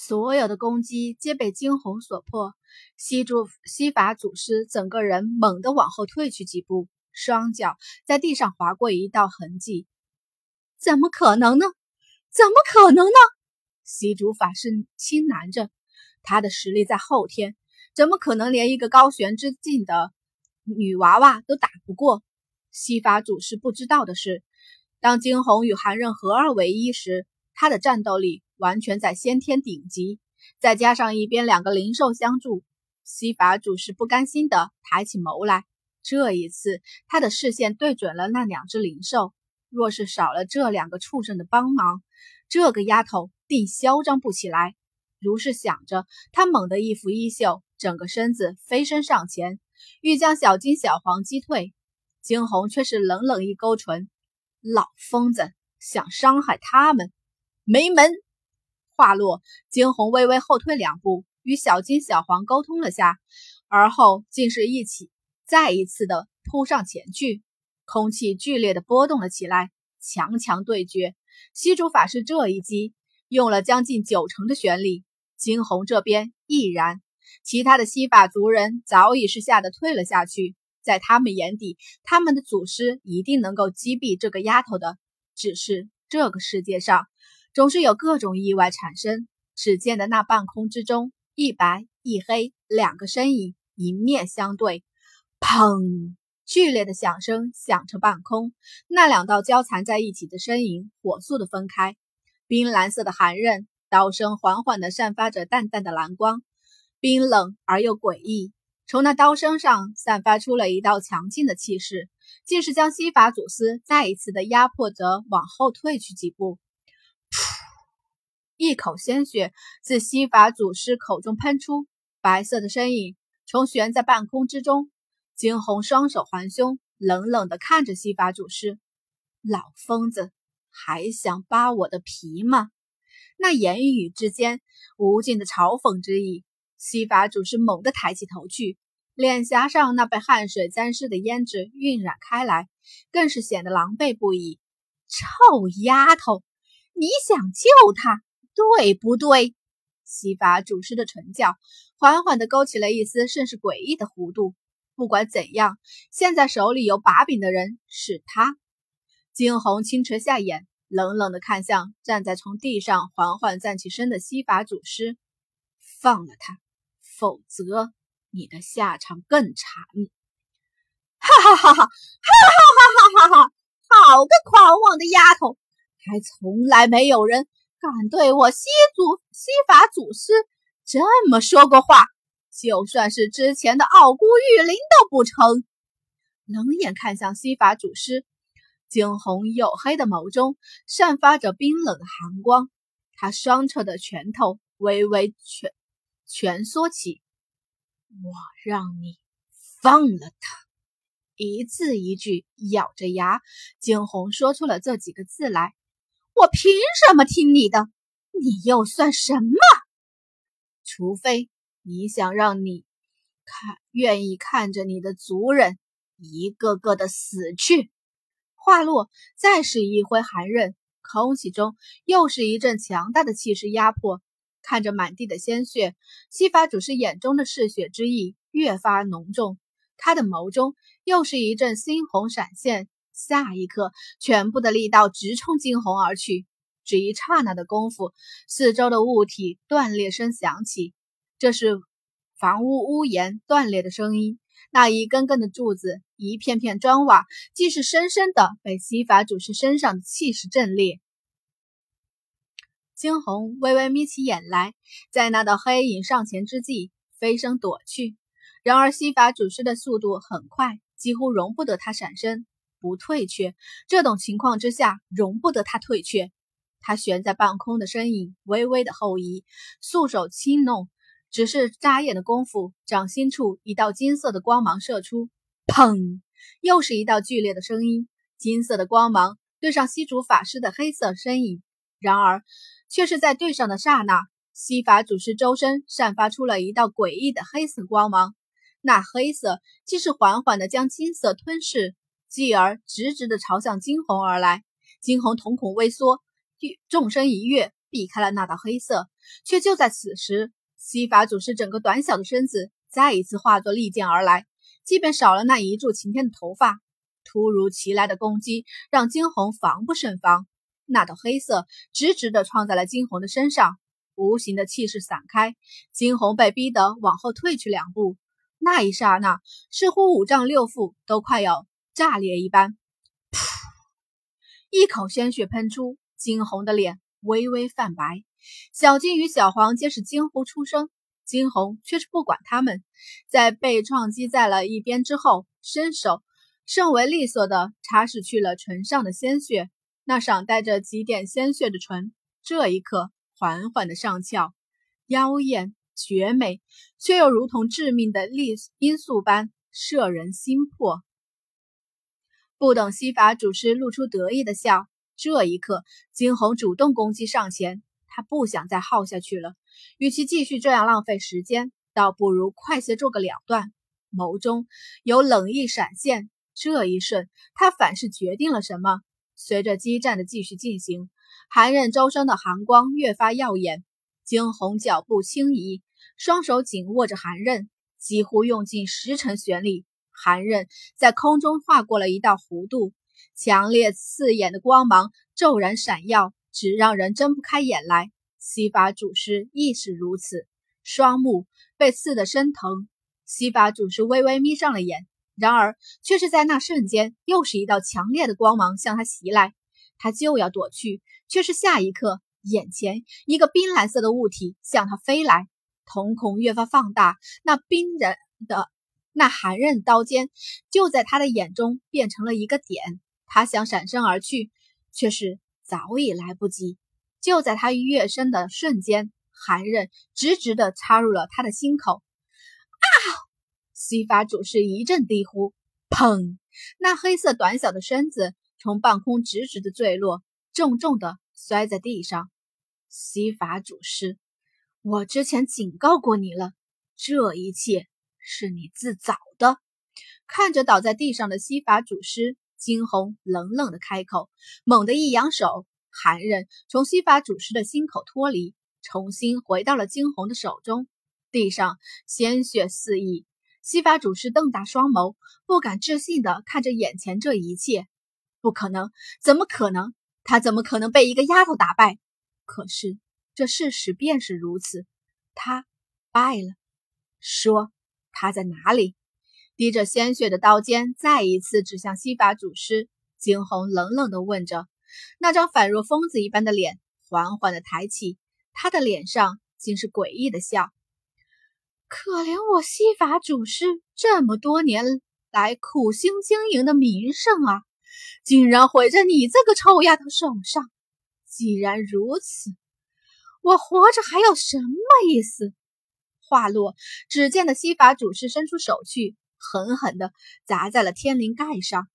所有的攻击皆被惊鸿所破。西主西法祖师整个人猛地往后退去几步，双脚在地上划过一道痕迹。怎么可能呢？怎么可能呢？西主法师轻喃着，他的实力在后天，怎么可能连一个高悬之境的女娃娃都打不过？西法祖师不知道的是，当惊鸿与寒刃合二为一时，他的战斗力完全在先天顶级，再加上一边两个灵兽相助，西法主是不甘心的抬起眸来。这一次，他的视线对准了那两只灵兽。若是少了这两个畜生的帮忙，这个丫头定嚣张不起来。如是想着，他猛地一拂衣袖，整个身子飞身上前，欲将小金、小黄击退。惊鸿却是冷冷一勾唇：“老疯子，想伤害他们，没门！”话落，惊鸿微微后退两步，与小金、小黄沟通了下，而后竟是一起再一次的扑上前去。空气剧烈的波动了起来，强强对决。西主法师这一击用了将近九成的玄力，惊鸿这边亦然。其他的西法族人早已是吓得退了下去。在他们眼底，他们的祖师一定能够击毙这个丫头的。只是这个世界上总是有各种意外产生。只见的那半空之中，一白一黑两个身影迎面相对，砰！剧烈的响声响彻半空。那两道交缠在一起的身影火速的分开。冰蓝色的寒刃刀身缓缓的散发着淡淡的蓝光，冰冷而又诡异。从那刀身上散发出了一道强劲的气势，竟是将西法祖斯再一次的压迫着往后退去几步。一口鲜血自西法祖师口中喷出，白色的身影从悬在半空之中。惊鸿双手环胸，冷冷的看着西法祖师：“老疯子，还想扒我的皮吗？”那言语之间无尽的嘲讽之意。西法祖师猛地抬起头去，脸颊上那被汗水沾湿的胭脂晕染开来，更是显得狼狈不已。臭丫头，你想救他，对不对？西法主师的唇角缓缓地勾起了一丝甚是诡异的弧度。不管怎样，现在手里有把柄的人是他。惊鸿轻垂下眼，冷冷地看向站在从地上缓缓站起身的西法祖师，放了他。否则，你的下场更惨！哈哈哈哈哈哈哈哈哈哈！好个狂妄的丫头，还从来没有人敢对我西祖西法祖师这么说过话。就算是之前的傲孤玉灵都不成。冷眼看向西法祖师，惊鸿黝黑的眸中散发着冰冷的寒光，他双侧的拳头微微蜷。蜷缩起，我让你放了他。一字一句咬着牙，惊鸿说出了这几个字来。我凭什么听你的？你又算什么？除非你想让你看，愿意看着你的族人一个个的死去。话落，再是一挥寒刃，空气中又是一阵强大的气势压迫。看着满地的鲜血，西法主师眼中的嗜血之意越发浓重，他的眸中又是一阵猩红闪现。下一刻，全部的力道直冲惊鸿而去。只一刹那的功夫，四周的物体断裂声响起，这是房屋屋檐断裂的声音。那一根根的柱子，一片片砖瓦，竟是深深的被西法主师身上的气势震裂。惊鸿微微眯起眼来，在那道黑影上前之际，飞身躲去。然而西法祖师的速度很快，几乎容不得他闪身，不退却。这种情况之下，容不得他退却。他悬在半空的身影微微的后移，素手轻弄，只是眨眼的功夫，掌心处一道金色的光芒射出，砰！又是一道剧烈的声音，金色的光芒对上西主法师的黑色身影。然而。却是在对上的刹那，西法祖师周身散发出了一道诡异的黑色光芒，那黑色竟是缓缓的将金色吞噬，继而直直的朝向惊鸿而来。惊鸿瞳孔微缩，纵身一跃，避开了那道黑色，却就在此时，西法祖师整个短小的身子再一次化作利剑而来，即便少了那一柱擎天的头发，突如其来的攻击让惊鸿防不胜防。那道黑色直直地撞在了惊鸿的身上，无形的气势散开，惊鸿被逼得往后退去两步。那一刹那，似乎五脏六腑都快要炸裂一般。噗！一口鲜血喷出，惊鸿的脸微微泛白。小金与小黄皆是惊呼出声，惊鸿却是不管他们，在被撞击在了一边之后，伸手甚为利索地擦拭去了唇上的鲜血。那上带着几点鲜血的唇，这一刻缓缓的上翘，妖艳绝美，却又如同致命的砾罂粟般摄人心魄。不等西法主师露出得意的笑，这一刻惊鸿主动攻击上前，他不想再耗下去了。与其继续这样浪费时间，倒不如快些做个了断。眸中有冷意闪现，这一瞬，他反是决定了什么。随着激战的继续进行，寒刃周身的寒光越发耀眼。惊鸿脚步轻移，双手紧握着寒刃，几乎用尽十成玄力。寒刃在空中划过了一道弧度，强烈刺眼的光芒骤然闪耀，只让人睁不开眼来。西法祖师亦是如此，双目被刺得生疼。西法祖师微微眯上了眼。然而，却是在那瞬间，又是一道强烈的光芒向他袭来，他就要躲去，却是下一刻，眼前一个冰蓝色的物体向他飞来，瞳孔越发放大，那冰人的那寒刃刀尖就在他的眼中变成了一个点，他想闪身而去，却是早已来不及。就在他跃身的瞬间，寒刃直直地插入了他的心口，啊！西法主是一阵低呼，砰！那黑色短小的身子从半空直直的坠落，重重的摔在地上。西法主师，我之前警告过你了，这一切是你自找的。看着倒在地上的西法主师，惊鸿冷冷的开口，猛地一扬手，寒刃从西法主师的心口脱离，重新回到了惊鸿的手中。地上鲜血四溢。西法主师瞪大双眸，不敢置信地看着眼前这一切。不可能，怎么可能？他怎么可能被一个丫头打败？可是这事实便是如此，他败了。说他在哪里？滴着鲜血的刀尖再一次指向西法祖师，惊鸿冷冷地问着。那张反若疯子一般的脸缓缓地抬起，他的脸上竟是诡异的笑。可怜我西法祖师这么多年来苦心经营的名声啊，竟然毁在你这个臭丫头手上！既然如此，我活着还有什么意思？话落，只见的西法主事伸出手去，狠狠地砸在了天灵盖上。